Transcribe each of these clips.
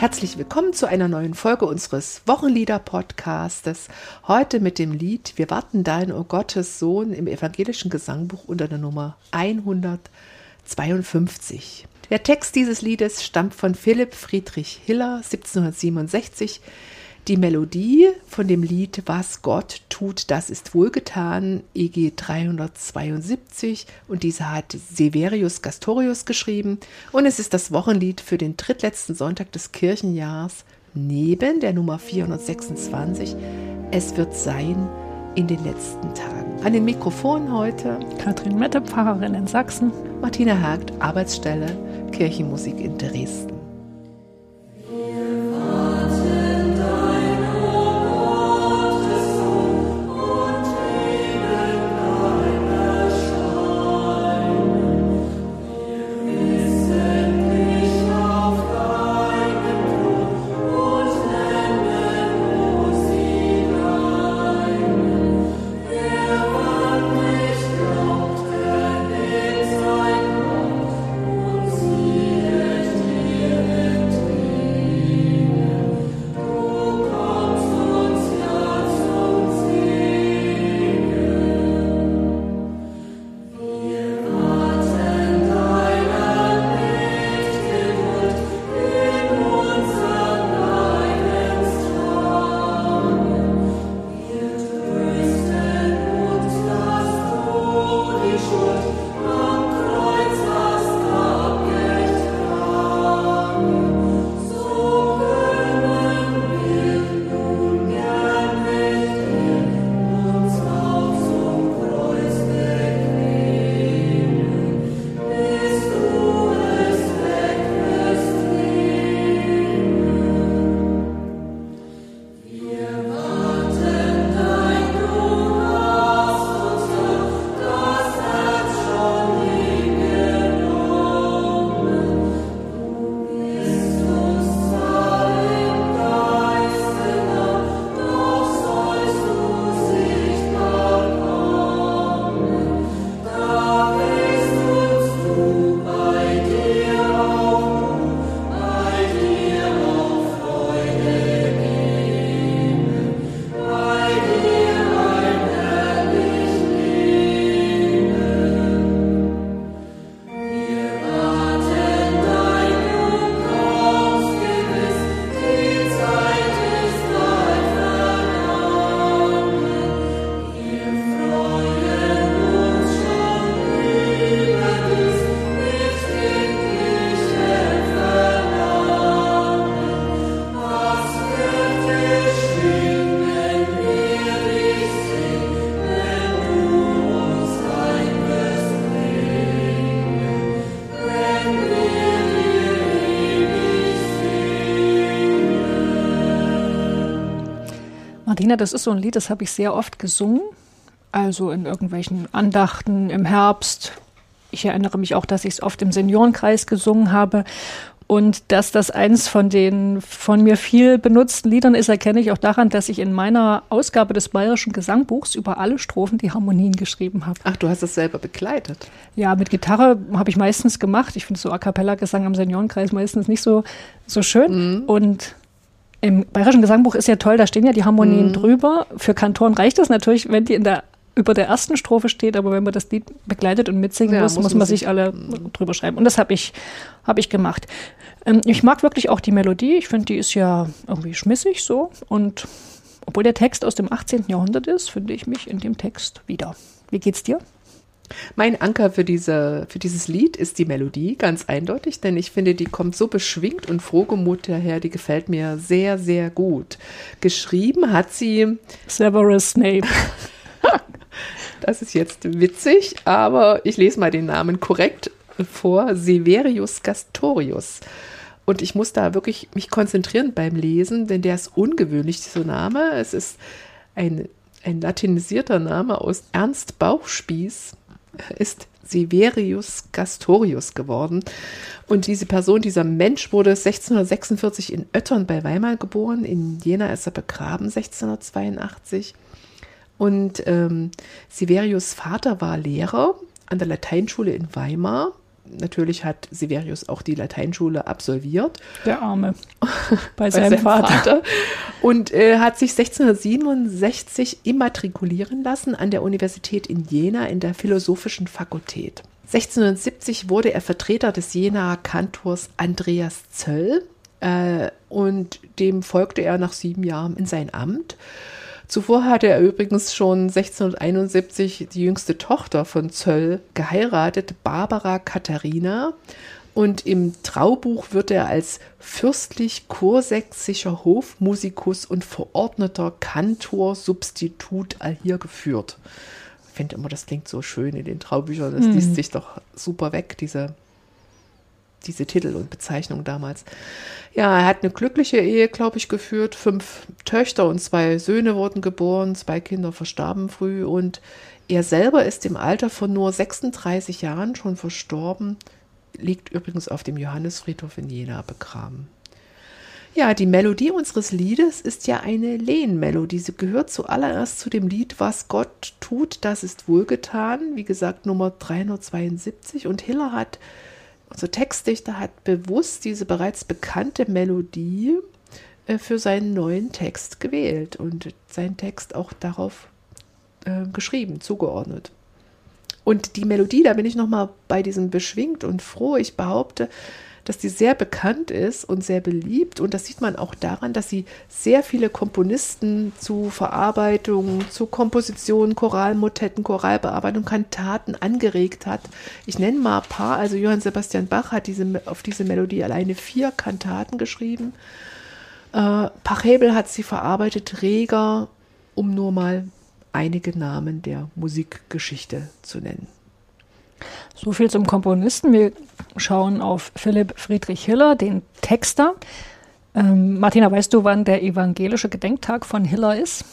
Herzlich willkommen zu einer neuen Folge unseres Wochenlieder-Podcastes. Heute mit dem Lied Wir warten dein, o Gottes Sohn im evangelischen Gesangbuch unter der Nummer 152. Der Text dieses Liedes stammt von Philipp Friedrich Hiller 1767 die Melodie von dem Lied Was Gott tut, das ist wohlgetan, EG 372 und diese hat Severius Gastorius geschrieben und es ist das Wochenlied für den drittletzten Sonntag des Kirchenjahrs neben der Nummer 426 Es wird sein in den letzten Tagen. An den Mikrofonen heute Katrin Mette, Pfarrerin in Sachsen, Martina Hagt, Arbeitsstelle Kirchenmusik in Dresden. Martina, das ist so ein Lied, das habe ich sehr oft gesungen. Also in irgendwelchen Andachten im Herbst. Ich erinnere mich auch, dass ich es oft im Seniorenkreis gesungen habe. Und dass das eins von den von mir viel benutzten Liedern ist, erkenne ich auch daran, dass ich in meiner Ausgabe des Bayerischen Gesangbuchs über alle Strophen die Harmonien geschrieben habe. Ach, du hast es selber begleitet? Ja, mit Gitarre habe ich meistens gemacht. Ich finde so A Cappella-Gesang am Seniorenkreis meistens nicht so, so schön. Mhm. Und im Bayerischen Gesangbuch ist ja toll, da stehen ja die Harmonien mhm. drüber. Für Kantoren reicht das natürlich, wenn die in der über der ersten Strophe steht, aber wenn man das Lied begleitet und mitsingen ja, muss, muss, man sich alle mhm. drüber schreiben. Und das habe ich, hab ich gemacht. Ähm, ich mag wirklich auch die Melodie. Ich finde, die ist ja irgendwie schmissig so. Und obwohl der Text aus dem 18. Jahrhundert ist, finde ich mich in dem Text wieder. Wie geht's dir? Mein Anker für, diese, für dieses Lied ist die Melodie, ganz eindeutig, denn ich finde, die kommt so beschwingt und frohgemut daher, die gefällt mir sehr, sehr gut. Geschrieben hat sie Severus Snape. das ist jetzt witzig, aber ich lese mal den Namen korrekt vor, Severius Gastorius. Und ich muss da wirklich mich konzentrieren beim Lesen, denn der ist ungewöhnlich, dieser Name. Es ist ein, ein latinisierter Name aus Ernst Bauchspieß ist Severius Gastorius geworden. Und diese Person, dieser Mensch wurde 1646 in Oettern bei Weimar geboren. In Jena ist er begraben 1682. Und ähm, Severius Vater war Lehrer an der Lateinschule in Weimar. Natürlich hat Severius auch die Lateinschule absolviert. Der Arme. Bei, seinem, seinem Vater. Vater. Und äh, hat sich 1667 immatrikulieren lassen an der Universität in Jena in der Philosophischen Fakultät. 1670 wurde er Vertreter des Jenaer Kantors Andreas Zöll äh, und dem folgte er nach sieben Jahren in sein Amt. Zuvor hatte er übrigens schon 1671 die jüngste Tochter von Zöll geheiratet, Barbara Katharina. Und im Traubuch wird er als fürstlich kursächsischer Hofmusikus und verordneter Kantor-Substitut hier geführt. Ich finde immer, das klingt so schön in den Traubüchern. Das mhm. liest sich doch super weg, diese diese Titel und Bezeichnung damals. Ja, er hat eine glückliche Ehe, glaube ich, geführt. Fünf Töchter und zwei Söhne wurden geboren, zwei Kinder verstarben früh und er selber ist im Alter von nur 36 Jahren schon verstorben, liegt übrigens auf dem Johannesfriedhof in Jena begraben. Ja, die Melodie unseres Liedes ist ja eine Lehnmelodie. Sie gehört zuallererst zu dem Lied Was Gott tut, das ist wohlgetan. Wie gesagt, Nummer 372. Und Hiller hat unser Textdichter hat bewusst diese bereits bekannte Melodie äh, für seinen neuen Text gewählt und seinen Text auch darauf äh, geschrieben, zugeordnet. Und die Melodie, da bin ich nochmal bei diesem beschwingt und froh. Ich behaupte, dass die sehr bekannt ist und sehr beliebt. Und das sieht man auch daran, dass sie sehr viele Komponisten zu Verarbeitung, zu Kompositionen, Choralmotetten, Choralbearbeitung, Kantaten angeregt hat. Ich nenne mal ein paar. Also Johann Sebastian Bach hat diese, auf diese Melodie alleine vier Kantaten geschrieben. Äh, Pachebel hat sie verarbeitet, Reger, um nur mal einige Namen der Musikgeschichte zu nennen. So viel zum Komponisten. Wir schauen auf Philipp Friedrich Hiller, den Texter. Ähm, Martina, weißt du, wann der evangelische Gedenktag von Hiller ist?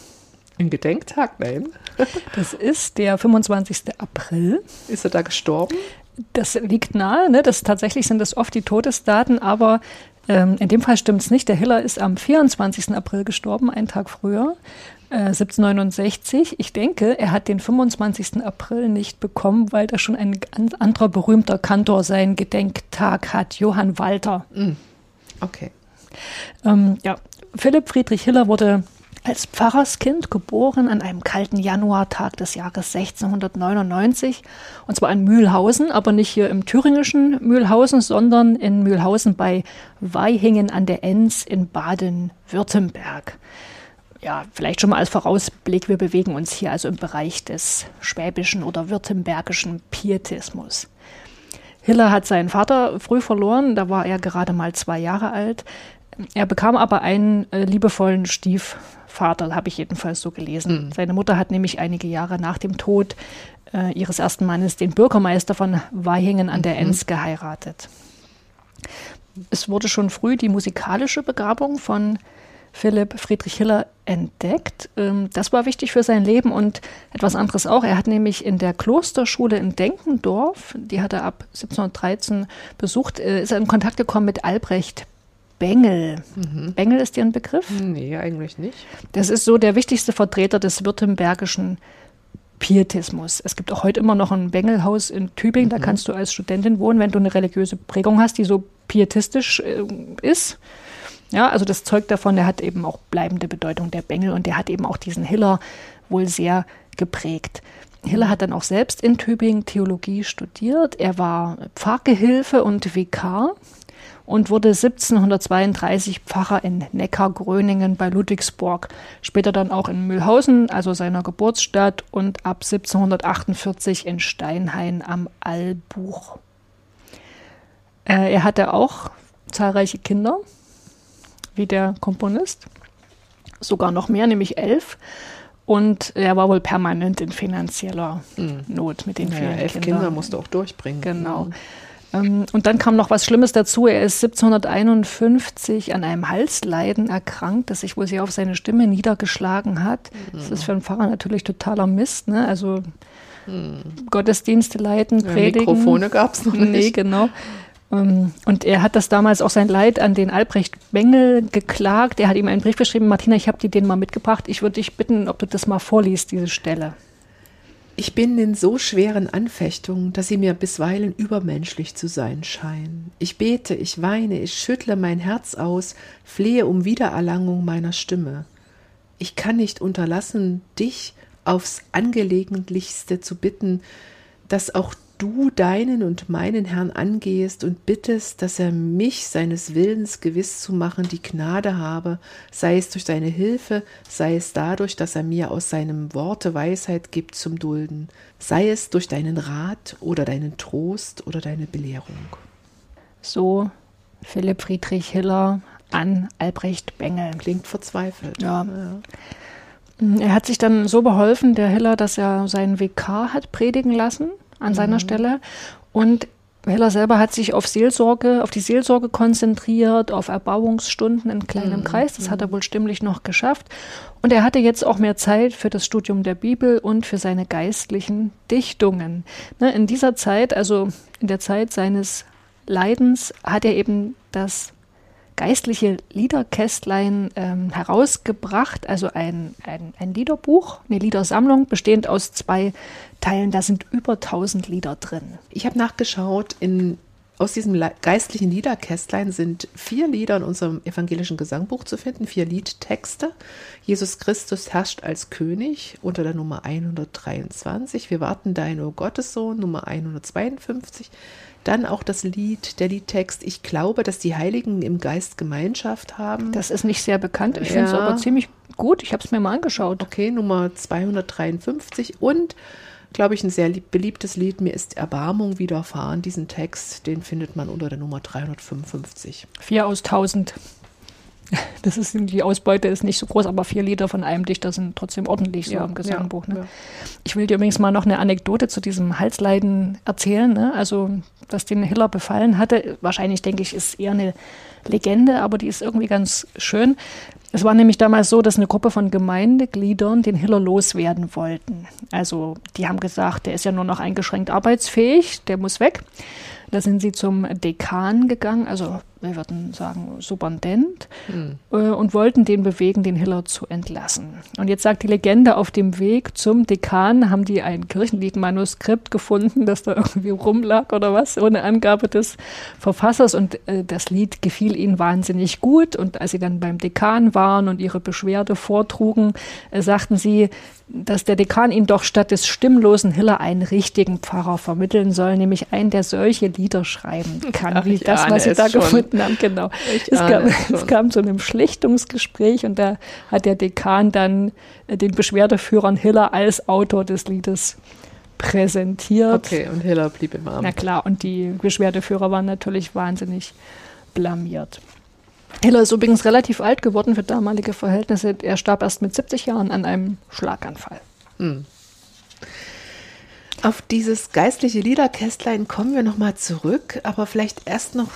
Ein Gedenktag? Nein. das ist der 25. April. Ist er da gestorben? Das liegt nahe. Ne? Das, tatsächlich sind das oft die Todesdaten, aber ähm, in dem Fall stimmt es nicht. Der Hiller ist am 24. April gestorben, einen Tag früher. 1769. Äh, ich denke, er hat den 25. April nicht bekommen, weil da schon ein ganz anderer berühmter Kantor seinen Gedenktag hat, Johann Walter. Mm. Okay. Ähm, ja, Philipp Friedrich Hiller wurde als Pfarrerskind geboren an einem kalten Januartag des Jahres 1699 und zwar in Mühlhausen, aber nicht hier im thüringischen Mühlhausen, sondern in Mühlhausen bei Weihingen an der Enns in Baden-Württemberg ja, vielleicht schon mal als Vorausblick, wir bewegen uns hier also im Bereich des schwäbischen oder württembergischen Pietismus. Hiller hat seinen Vater früh verloren, da war er gerade mal zwei Jahre alt. Er bekam aber einen äh, liebevollen Stiefvater, habe ich jedenfalls so gelesen. Mhm. Seine Mutter hat nämlich einige Jahre nach dem Tod äh, ihres ersten Mannes den Bürgermeister von Weihingen an der mhm. Enns geheiratet. Es wurde schon früh die musikalische Begabung von Philipp Friedrich Hiller entdeckt. Ähm, das war wichtig für sein Leben und etwas anderes auch. Er hat nämlich in der Klosterschule in Denkendorf, die hat er ab 1713 besucht, äh, ist er in Kontakt gekommen mit Albrecht Bengel. Mhm. Bengel ist dir ein Begriff? Nee, eigentlich nicht. Das ist so der wichtigste Vertreter des württembergischen Pietismus. Es gibt auch heute immer noch ein Bengelhaus in Tübingen, mhm. da kannst du als Studentin wohnen, wenn du eine religiöse Prägung hast, die so pietistisch äh, ist. Ja, also das zeugt davon, der hat eben auch bleibende Bedeutung, der Bengel, und der hat eben auch diesen Hiller wohl sehr geprägt. Hiller hat dann auch selbst in Tübingen Theologie studiert. Er war Pfarrgehilfe und Vikar und wurde 1732 Pfarrer in Neckargröningen bei Ludwigsburg, später dann auch in Mühlhausen, also seiner Geburtsstadt, und ab 1748 in Steinhain am Allbuch. Äh, er hatte auch zahlreiche Kinder wie der Komponist. Sogar noch mehr, nämlich elf. Und er war wohl permanent in finanzieller mhm. Not mit den naja, vielen elf Kindern. Kinder musste auch durchbringen. Genau. Mhm. Und dann kam noch was Schlimmes dazu. Er ist 1751 an einem Halsleiden erkrankt, das sich wohl sehr auf seine Stimme niedergeschlagen hat. Mhm. Das ist für einen Pfarrer natürlich totaler Mist. Ne? Also mhm. Gottesdienste leiten, predigen. Ja, Mikrofone gab es noch nicht. Nee, genau. Ähm, und er hat das damals auch sein Leid an den Albrecht Bengel geklagt. Er hat ihm einen Brief geschrieben, Martina, ich habe dir den mal mitgebracht. Ich würde dich bitten, ob du das mal vorliest, diese Stelle. Ich bin in so schweren Anfechtungen, dass sie mir bisweilen übermenschlich zu sein scheinen. Ich bete, ich weine, ich schüttle mein Herz aus, flehe um Wiedererlangung meiner Stimme. Ich kann nicht unterlassen, dich aufs angelegentlichste zu bitten, dass auch du deinen und meinen Herrn angehst und bittest, dass er mich seines Willens gewiss zu machen die Gnade habe, sei es durch seine Hilfe, sei es dadurch, dass er mir aus seinem Worte Weisheit gibt zum Dulden, sei es durch deinen Rat oder deinen Trost oder deine Belehrung. So Philipp Friedrich Hiller an Albrecht Bengel. Klingt verzweifelt. Ja. ja. Er hat sich dann so beholfen, der Hiller, dass er seinen WK hat predigen lassen an seiner mhm. Stelle. Und Heller selber hat sich auf Seelsorge, auf die Seelsorge konzentriert, auf Erbauungsstunden in kleinem mhm. Kreis. Das hat er wohl stimmlich noch geschafft. Und er hatte jetzt auch mehr Zeit für das Studium der Bibel und für seine geistlichen Dichtungen. Ne, in dieser Zeit, also in der Zeit seines Leidens, hat er eben das geistliche Liederkästlein ähm, herausgebracht, also ein, ein, ein Liederbuch, eine Liedersammlung, bestehend aus zwei Teilen. Da sind über 1000 Lieder drin. Ich habe nachgeschaut, in, aus diesem geistlichen Liederkästlein sind vier Lieder in unserem evangelischen Gesangbuch zu finden, vier Liedtexte. Jesus Christus herrscht als König unter der Nummer 123. Wir warten dein, o Gottessohn, Nummer 152. Dann auch das Lied, der Liedtext, ich glaube, dass die Heiligen im Geist Gemeinschaft haben. Das ist nicht sehr bekannt, ich ja. finde es aber ziemlich gut. Ich habe es mir mal angeschaut. Okay, Nummer 253 und glaube ich, ein sehr beliebtes Lied. Mir ist Erbarmung widerfahren. Diesen Text, den findet man unter der Nummer 355. Vier aus 1000. Das ist, die Ausbeute ist nicht so groß, aber vier Lieder von einem Dichter sind trotzdem ordentlich so ja, im Gesangbuch. Ne? Ja. Ich will dir übrigens mal noch eine Anekdote zu diesem Halsleiden erzählen. Ne? Also, was den Hiller befallen hatte, wahrscheinlich denke ich, ist eher eine Legende, aber die ist irgendwie ganz schön. Es war nämlich damals so, dass eine Gruppe von Gemeindegliedern den Hiller loswerden wollten. Also die haben gesagt, der ist ja nur noch eingeschränkt arbeitsfähig, der muss weg. Da sind sie zum Dekan gegangen, also wir würden sagen Superintendent, mhm. äh, und wollten den bewegen, den Hiller zu entlassen. Und jetzt sagt die Legende, auf dem Weg zum Dekan haben die ein Kirchenliedmanuskript gefunden, das da irgendwie rumlag oder was, ohne Angabe des Verfassers. Und äh, das Lied gefiel ihnen wahnsinnig gut. Und als sie dann beim Dekan waren und ihre Beschwerde vortrugen, äh, sagten sie, dass der Dekan ihnen doch statt des stimmlosen Hiller einen richtigen Pfarrer vermitteln soll, nämlich einen, der solche Lieder schreiben kann, Ach, wie das, was sie da schon. gefunden haben. Genau. Es kam, es kam, zu einem Schlichtungsgespräch und da hat der Dekan dann äh, den Beschwerdeführern Hiller als Autor des Liedes präsentiert. Okay, und Hiller blieb im Amt. Na klar, und die Beschwerdeführer waren natürlich wahnsinnig blamiert. Hiller ist übrigens relativ alt geworden für damalige Verhältnisse. Er starb erst mit 70 Jahren an einem Schlaganfall. Hm. Auf dieses geistliche Liederkästlein kommen wir nochmal zurück, aber vielleicht erst noch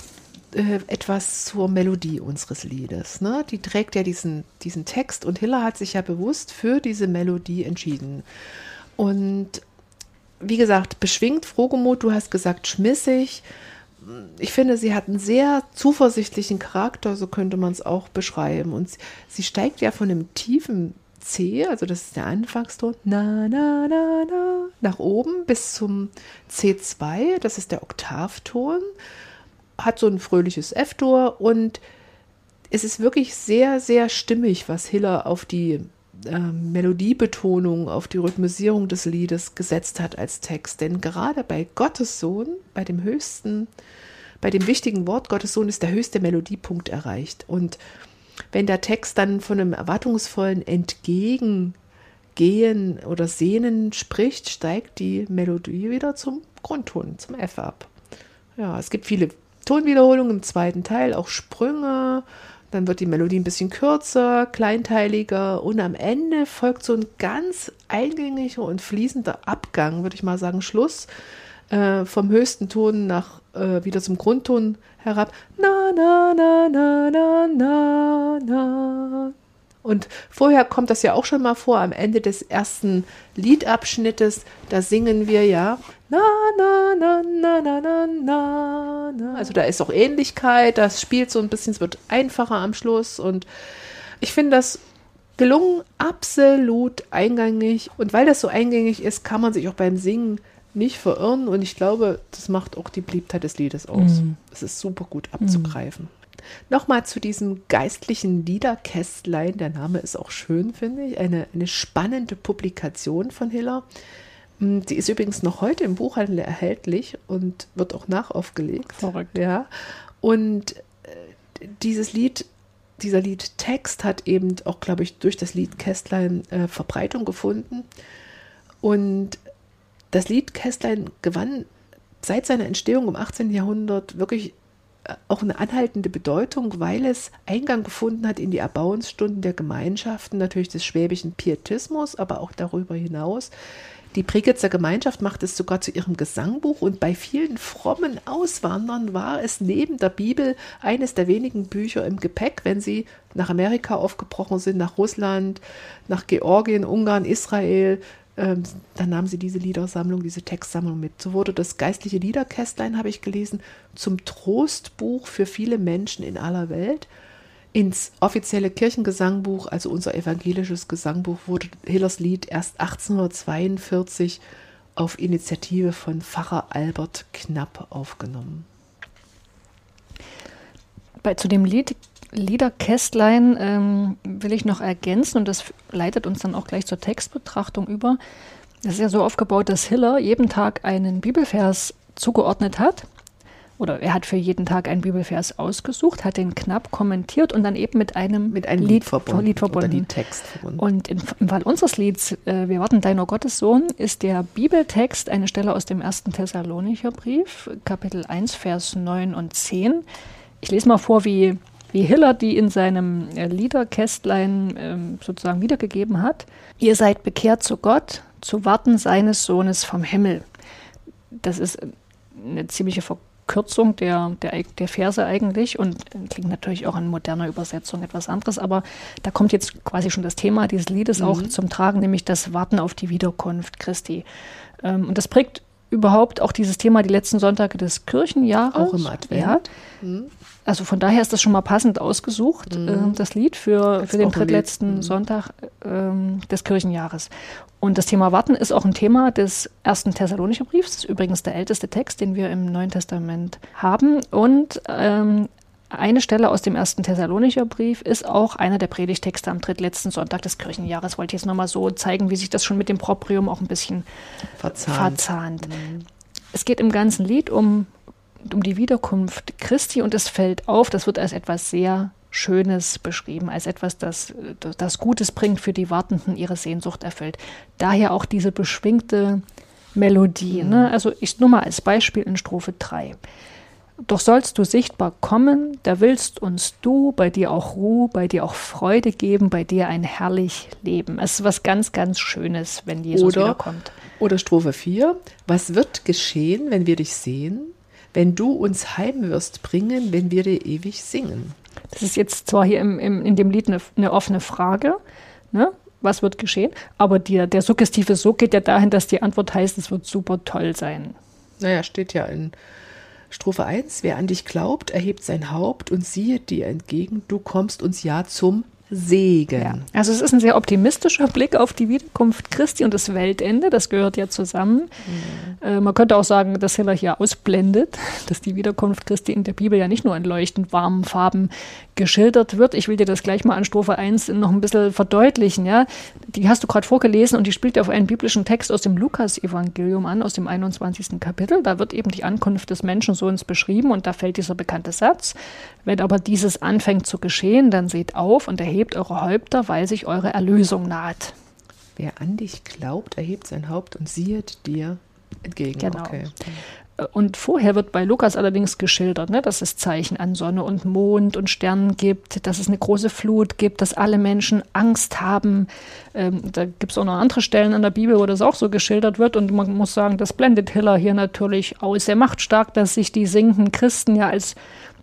äh, etwas zur Melodie unseres Liedes. Ne? Die trägt ja diesen, diesen Text und Hiller hat sich ja bewusst für diese Melodie entschieden. Und wie gesagt, beschwingt, frohgemut, du hast gesagt schmissig ich finde, sie hat einen sehr zuversichtlichen Charakter, so könnte man es auch beschreiben. Und sie steigt ja von einem tiefen C, also das ist der Anfangston, na, na, na, na, nach oben bis zum C2, das ist der Oktavton, hat so ein fröhliches F-Dur und es ist wirklich sehr, sehr stimmig, was Hiller auf die äh, Melodiebetonung, auf die Rhythmisierung des Liedes gesetzt hat als Text. Denn gerade bei Gottes Sohn, bei dem höchsten, bei dem wichtigen Wort Gottes Sohn ist der höchste Melodiepunkt erreicht. Und wenn der Text dann von einem erwartungsvollen Entgegengehen oder Sehnen spricht, steigt die Melodie wieder zum Grundton, zum F ab. Ja, es gibt viele Tonwiederholungen im zweiten Teil, auch Sprünge, dann wird die Melodie ein bisschen kürzer, kleinteiliger und am Ende folgt so ein ganz eingängiger und fließender Abgang, würde ich mal sagen, Schluss äh, vom höchsten Ton nach äh, wieder zum Grundton herab. Na, na, na, na, na, na, na. Und vorher kommt das ja auch schon mal vor, am Ende des ersten Liedabschnittes, da singen wir ja na, na, na, na. Also da ist auch Ähnlichkeit, das spielt so ein bisschen, es wird einfacher am Schluss und ich finde das gelungen, absolut eingängig. Und weil das so eingängig ist, kann man sich auch beim Singen nicht verirren. Und ich glaube, das macht auch die Beliebtheit des Liedes aus. Mhm. Es ist super gut abzugreifen. Mhm. Nochmal zu diesem geistlichen Liederkästlein. Der Name ist auch schön, finde ich. Eine, eine spannende Publikation von Hiller. Hm, die ist übrigens noch heute im Buchhandel erhältlich und wird auch nachaufgelegt. Verrückt. Ja. Und äh, dieses Lied, dieser Liedtext hat eben auch, glaube ich, durch das Lied Kästlein äh, Verbreitung gefunden. Und das Lied Kästlein gewann seit seiner Entstehung im 18. Jahrhundert wirklich auch eine anhaltende Bedeutung, weil es Eingang gefunden hat in die Erbauungsstunden der Gemeinschaften, natürlich des schwäbischen Pietismus, aber auch darüber hinaus. Die Prigitzer Gemeinschaft macht es sogar zu ihrem Gesangbuch und bei vielen frommen Auswandern war es neben der Bibel eines der wenigen Bücher im Gepäck, wenn sie nach Amerika aufgebrochen sind, nach Russland, nach Georgien, Ungarn, Israel. Ähm, dann nahmen sie diese Liedersammlung, diese Textsammlung mit. So wurde das geistliche Liederkästlein, habe ich gelesen, zum Trostbuch für viele Menschen in aller Welt. Ins offizielle Kirchengesangbuch, also unser evangelisches Gesangbuch, wurde Hillers Lied erst 1842 auf Initiative von Pfarrer Albert Knapp aufgenommen. Bei, zu dem Lied Liederkästlein ähm, will ich noch ergänzen und das leitet uns dann auch gleich zur Textbetrachtung über. Das ist ja so aufgebaut, dass Hiller jeden Tag einen Bibelvers zugeordnet hat oder er hat für jeden Tag einen Bibelvers ausgesucht, hat den knapp kommentiert und dann eben mit einem, mit einem Lied, Lied verbunden. Lied verbunden. Oder Text verbunden. Und im, im Fall unseres Lieds, äh, Wir warten deiner Gottessohn, ist der Bibeltext eine Stelle aus dem ersten Thessalonicher Brief, Kapitel 1, Vers 9 und 10. Ich lese mal vor, wie, wie Hiller die in seinem äh, Liederkästlein äh, sozusagen wiedergegeben hat. Ihr seid bekehrt zu Gott, zu Warten seines Sohnes vom Himmel. Das ist eine ziemliche Verkürzung Verkürzung der, der, der Verse eigentlich und klingt natürlich auch in moderner Übersetzung etwas anderes, aber da kommt jetzt quasi schon das Thema dieses Liedes mhm. auch zum Tragen, nämlich das Warten auf die Wiederkunft Christi. Ähm, und das prägt überhaupt auch dieses Thema die letzten Sonntage des Kirchenjahres. Auch im Advent. Ja. Mhm. Also von daher ist das schon mal passend ausgesucht, mhm. äh, das Lied für, für den drittletzten mhm. Sonntag äh, des Kirchenjahres. Und das Thema Warten ist auch ein Thema des ersten Thessalonicher Briefs. Das ist übrigens der älteste Text, den wir im Neuen Testament haben. Und ähm, eine Stelle aus dem ersten Thessalonicher Brief ist auch einer der Predigtexte am drittletzten Sonntag des Kirchenjahres. Wollte ich jetzt nochmal so zeigen, wie sich das schon mit dem Proprium auch ein bisschen verzahnt. verzahnt. Mhm. Es geht im ganzen Lied um, um die Wiederkunft Christi und es fällt auf, das wird als etwas sehr Schönes beschrieben, als etwas, das, das Gutes bringt für die Wartenden, ihre Sehnsucht erfüllt. Daher auch diese beschwingte Melodie. Mhm. Ne? Also ich nur mal als Beispiel in Strophe 3. Doch sollst du sichtbar kommen, da willst uns du, bei dir auch Ruhe, bei dir auch Freude geben, bei dir ein herrlich Leben. Es ist was ganz, ganz Schönes, wenn Jesus oder, wiederkommt. Oder Strophe 4. Was wird geschehen, wenn wir dich sehen? Wenn du uns heim wirst bringen, wenn wir dir ewig singen. Das ist jetzt zwar hier im, im, in dem Lied eine, eine offene Frage, ne? was wird geschehen, aber die, der suggestive So geht ja dahin, dass die Antwort heißt, es wird super toll sein. Naja, steht ja in Strophe 1, wer an dich glaubt, erhebt sein Haupt und siehet dir entgegen, du kommst uns ja zum Segen. Ja. Also es ist ein sehr optimistischer Blick auf die Wiederkunft Christi und das Weltende. Das gehört ja zusammen. Mhm. Äh, man könnte auch sagen, dass Hiller hier ausblendet, dass die Wiederkunft Christi in der Bibel ja nicht nur in leuchtend warmen Farben geschildert wird. Ich will dir das gleich mal an Strophe 1 noch ein bisschen verdeutlichen. Ja? Die hast du gerade vorgelesen und die spielt auf einen biblischen Text aus dem Lukas-Evangelium an, aus dem 21. Kapitel. Da wird eben die Ankunft des Menschensohns beschrieben und da fällt dieser bekannte Satz. Wenn aber dieses anfängt zu geschehen, dann seht auf und erhebt eure Häupter, weil sich eure Erlösung naht. Wer an dich glaubt, erhebt sein Haupt und siehet dir entgegen. Genau. Okay. Und vorher wird bei Lukas allerdings geschildert, ne, dass es Zeichen an Sonne und Mond und Sternen gibt, dass es eine große Flut gibt, dass alle Menschen Angst haben. Ähm, da gibt es auch noch andere Stellen in der Bibel, wo das auch so geschildert wird. Und man muss sagen, das blendet Hiller hier natürlich aus. Er macht stark, dass sich die sinkenden Christen ja als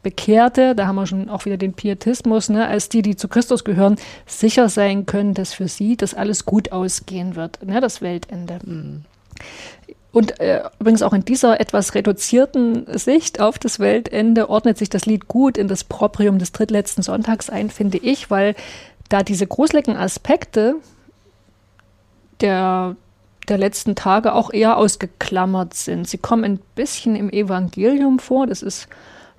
Bekehrte, da haben wir schon auch wieder den Pietismus, ne, als die, die zu Christus gehören, sicher sein können, dass für sie das alles gut ausgehen wird, ne, das Weltende. Mhm. Und äh, übrigens auch in dieser etwas reduzierten Sicht auf das Weltende ordnet sich das Lied gut in das Proprium des drittletzten Sonntags ein, finde ich, weil da diese gruseligen Aspekte der, der letzten Tage auch eher ausgeklammert sind. Sie kommen ein bisschen im Evangelium vor, das ist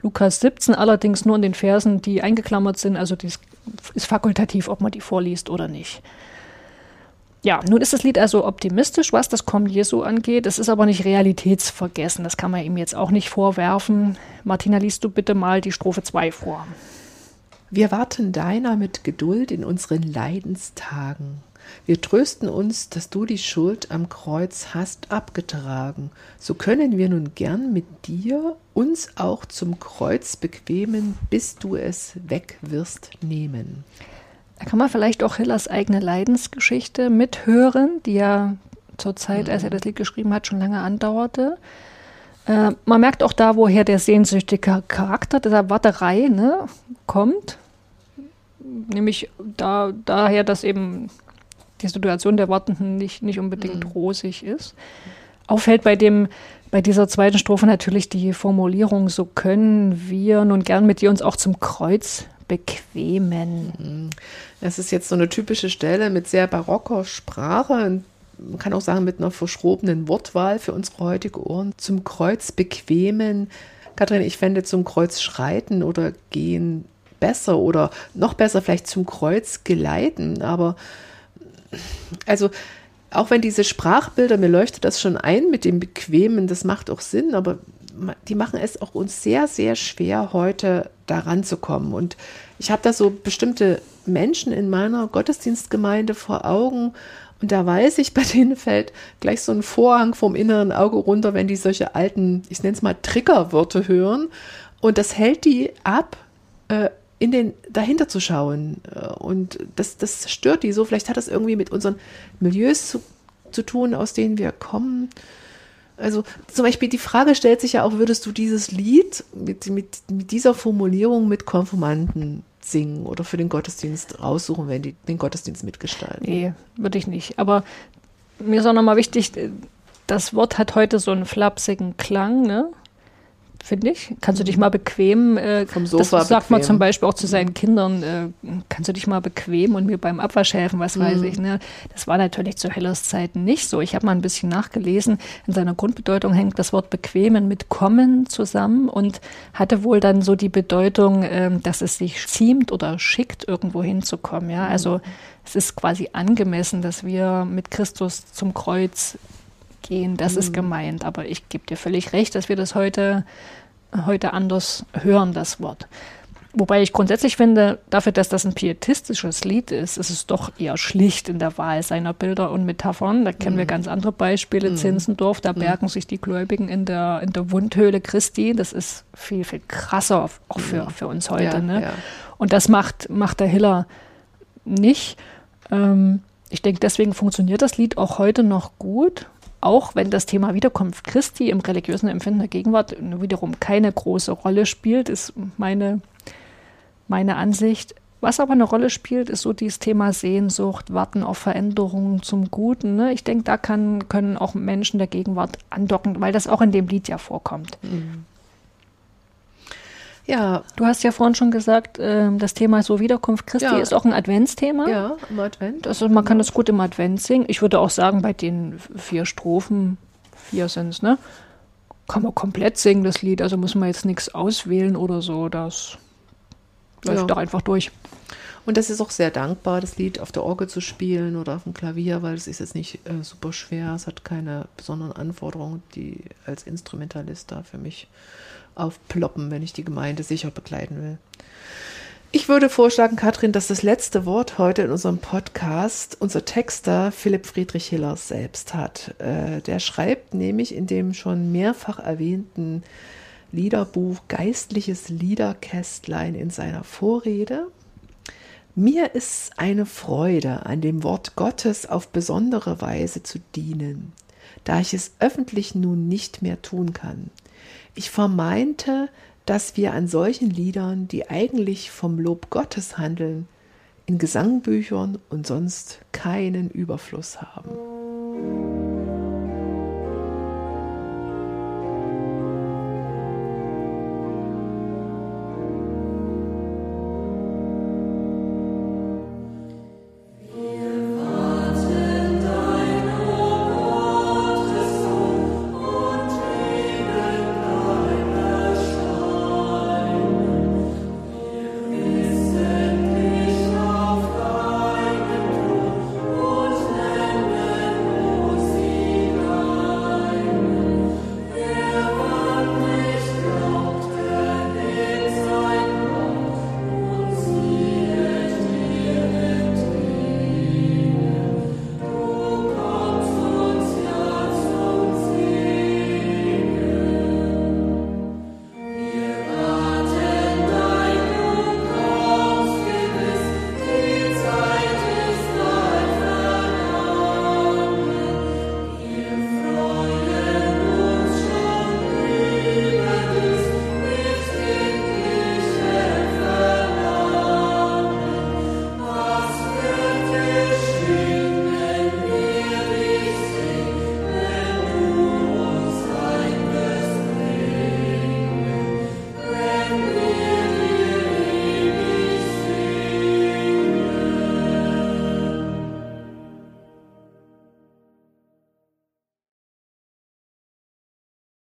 Lukas 17, allerdings nur in den Versen, die eingeklammert sind, also das ist fakultativ, ob man die vorliest oder nicht. Ja, nun ist das Lied also optimistisch, was das Kommen Jesu angeht. Es ist aber nicht realitätsvergessen. Das kann man ihm jetzt auch nicht vorwerfen. Martina, liest du bitte mal die Strophe 2 vor. Wir warten deiner mit Geduld in unseren Leidenstagen. Wir trösten uns, dass du die Schuld am Kreuz hast abgetragen. So können wir nun gern mit dir uns auch zum Kreuz bequemen, bis du es weg wirst nehmen. Da kann man vielleicht auch Hillers eigene Leidensgeschichte mithören, die ja zur Zeit, mhm. als er das Lied geschrieben hat, schon lange andauerte. Äh, man merkt auch da, woher der sehnsüchtige Charakter dieser Warterei ne, kommt. Nämlich da, daher, dass eben die Situation der Wartenden nicht, nicht unbedingt mhm. rosig ist. Auffällt bei dem, bei dieser zweiten Strophe natürlich die Formulierung, so können wir nun gern mit dir uns auch zum Kreuz bequemen. Mhm. Das ist jetzt so eine typische Stelle mit sehr barocker Sprache. Man kann auch sagen, mit einer verschrobenen Wortwahl für unsere heutige Ohren. Zum Kreuz bequemen. Kathrin, ich fände zum Kreuz schreiten oder gehen besser oder noch besser vielleicht zum Kreuz geleiten. Aber also auch wenn diese Sprachbilder, mir leuchtet das schon ein mit dem Bequemen, das macht auch Sinn, aber die machen es auch uns sehr, sehr schwer, heute daran zu kommen. Und ich habe da so bestimmte Menschen in meiner Gottesdienstgemeinde vor Augen und da weiß ich, bei denen fällt gleich so ein Vorhang vom inneren Auge runter, wenn die solche alten, ich nenne es mal Triggerwörter hören. Und das hält die ab, äh, in den dahinter zu schauen. Äh, und das, das stört die so. Vielleicht hat das irgendwie mit unseren Milieus zu, zu tun, aus denen wir kommen. Also zum Beispiel die Frage stellt sich ja auch, würdest du dieses Lied mit, mit, mit dieser Formulierung mit Konformanten singen oder für den Gottesdienst raussuchen, wenn die den Gottesdienst mitgestalten? Nee, würde ich nicht. Aber mir ist auch nochmal wichtig, das Wort hat heute so einen flapsigen Klang, ne? Finde ich. Kannst du dich mal bequem, äh, vom Sofa das sagt man zum Beispiel auch zu seinen Kindern, äh, kannst du dich mal bequem und mir beim Abwasch helfen, was mhm. weiß ich. Ne? Das war natürlich zu Hellers Zeiten nicht so. Ich habe mal ein bisschen nachgelesen. In seiner Grundbedeutung hängt das Wort bequemen mit kommen zusammen und hatte wohl dann so die Bedeutung, äh, dass es sich ziemt oder schickt, irgendwo hinzukommen. Ja? Also mhm. es ist quasi angemessen, dass wir mit Christus zum Kreuz gehen. Das mhm. ist gemeint. Aber ich gebe dir völlig recht, dass wir das heute, heute anders hören, das Wort. Wobei ich grundsätzlich finde, dafür, dass das ein pietistisches Lied ist, ist es doch eher schlicht in der Wahl seiner Bilder und Metaphern. Da kennen mhm. wir ganz andere Beispiele. Mhm. Zinsendorf, da mhm. bergen sich die Gläubigen in der, in der Wundhöhle Christi. Das ist viel, viel krasser auch für, mhm. für uns heute. Ja, ne? ja. Und das macht, macht der Hiller nicht. Ähm, ich denke, deswegen funktioniert das Lied auch heute noch gut auch wenn das Thema Wiederkunft Christi im religiösen Empfinden der Gegenwart wiederum keine große Rolle spielt, ist meine, meine Ansicht. Was aber eine Rolle spielt, ist so dieses Thema Sehnsucht, Warten auf Veränderungen zum Guten. Ne? Ich denke, da kann, können auch Menschen der Gegenwart andocken, weil das auch in dem Lied ja vorkommt. Mhm. Ja. Du hast ja vorhin schon gesagt, äh, das Thema so Wiederkunft Christi ja. ist auch ein Adventsthema. Ja, im Advent. Also man kann das gut im Advent singen. Ich würde auch sagen, bei den vier Strophen, vier sind es, ne? Kann man komplett singen, das Lied. Also muss man jetzt nichts auswählen oder so. Das läuft ja. doch einfach durch. Und das ist auch sehr dankbar, das Lied auf der Orgel zu spielen oder auf dem Klavier, weil es ist jetzt nicht äh, super schwer. Es hat keine besonderen Anforderungen, die als Instrumentalist da für mich aufploppen, wenn ich die Gemeinde sicher begleiten will. Ich würde vorschlagen, Katrin, dass das letzte Wort heute in unserem Podcast unser Texter Philipp Friedrich Hiller selbst hat. Äh, der schreibt nämlich in dem schon mehrfach erwähnten Liederbuch Geistliches Liederkästlein in seiner Vorrede. Mir ist eine Freude, an dem Wort Gottes auf besondere Weise zu dienen, da ich es öffentlich nun nicht mehr tun kann. Ich vermeinte, dass wir an solchen Liedern, die eigentlich vom Lob Gottes handeln, in Gesangbüchern und sonst keinen Überfluss haben.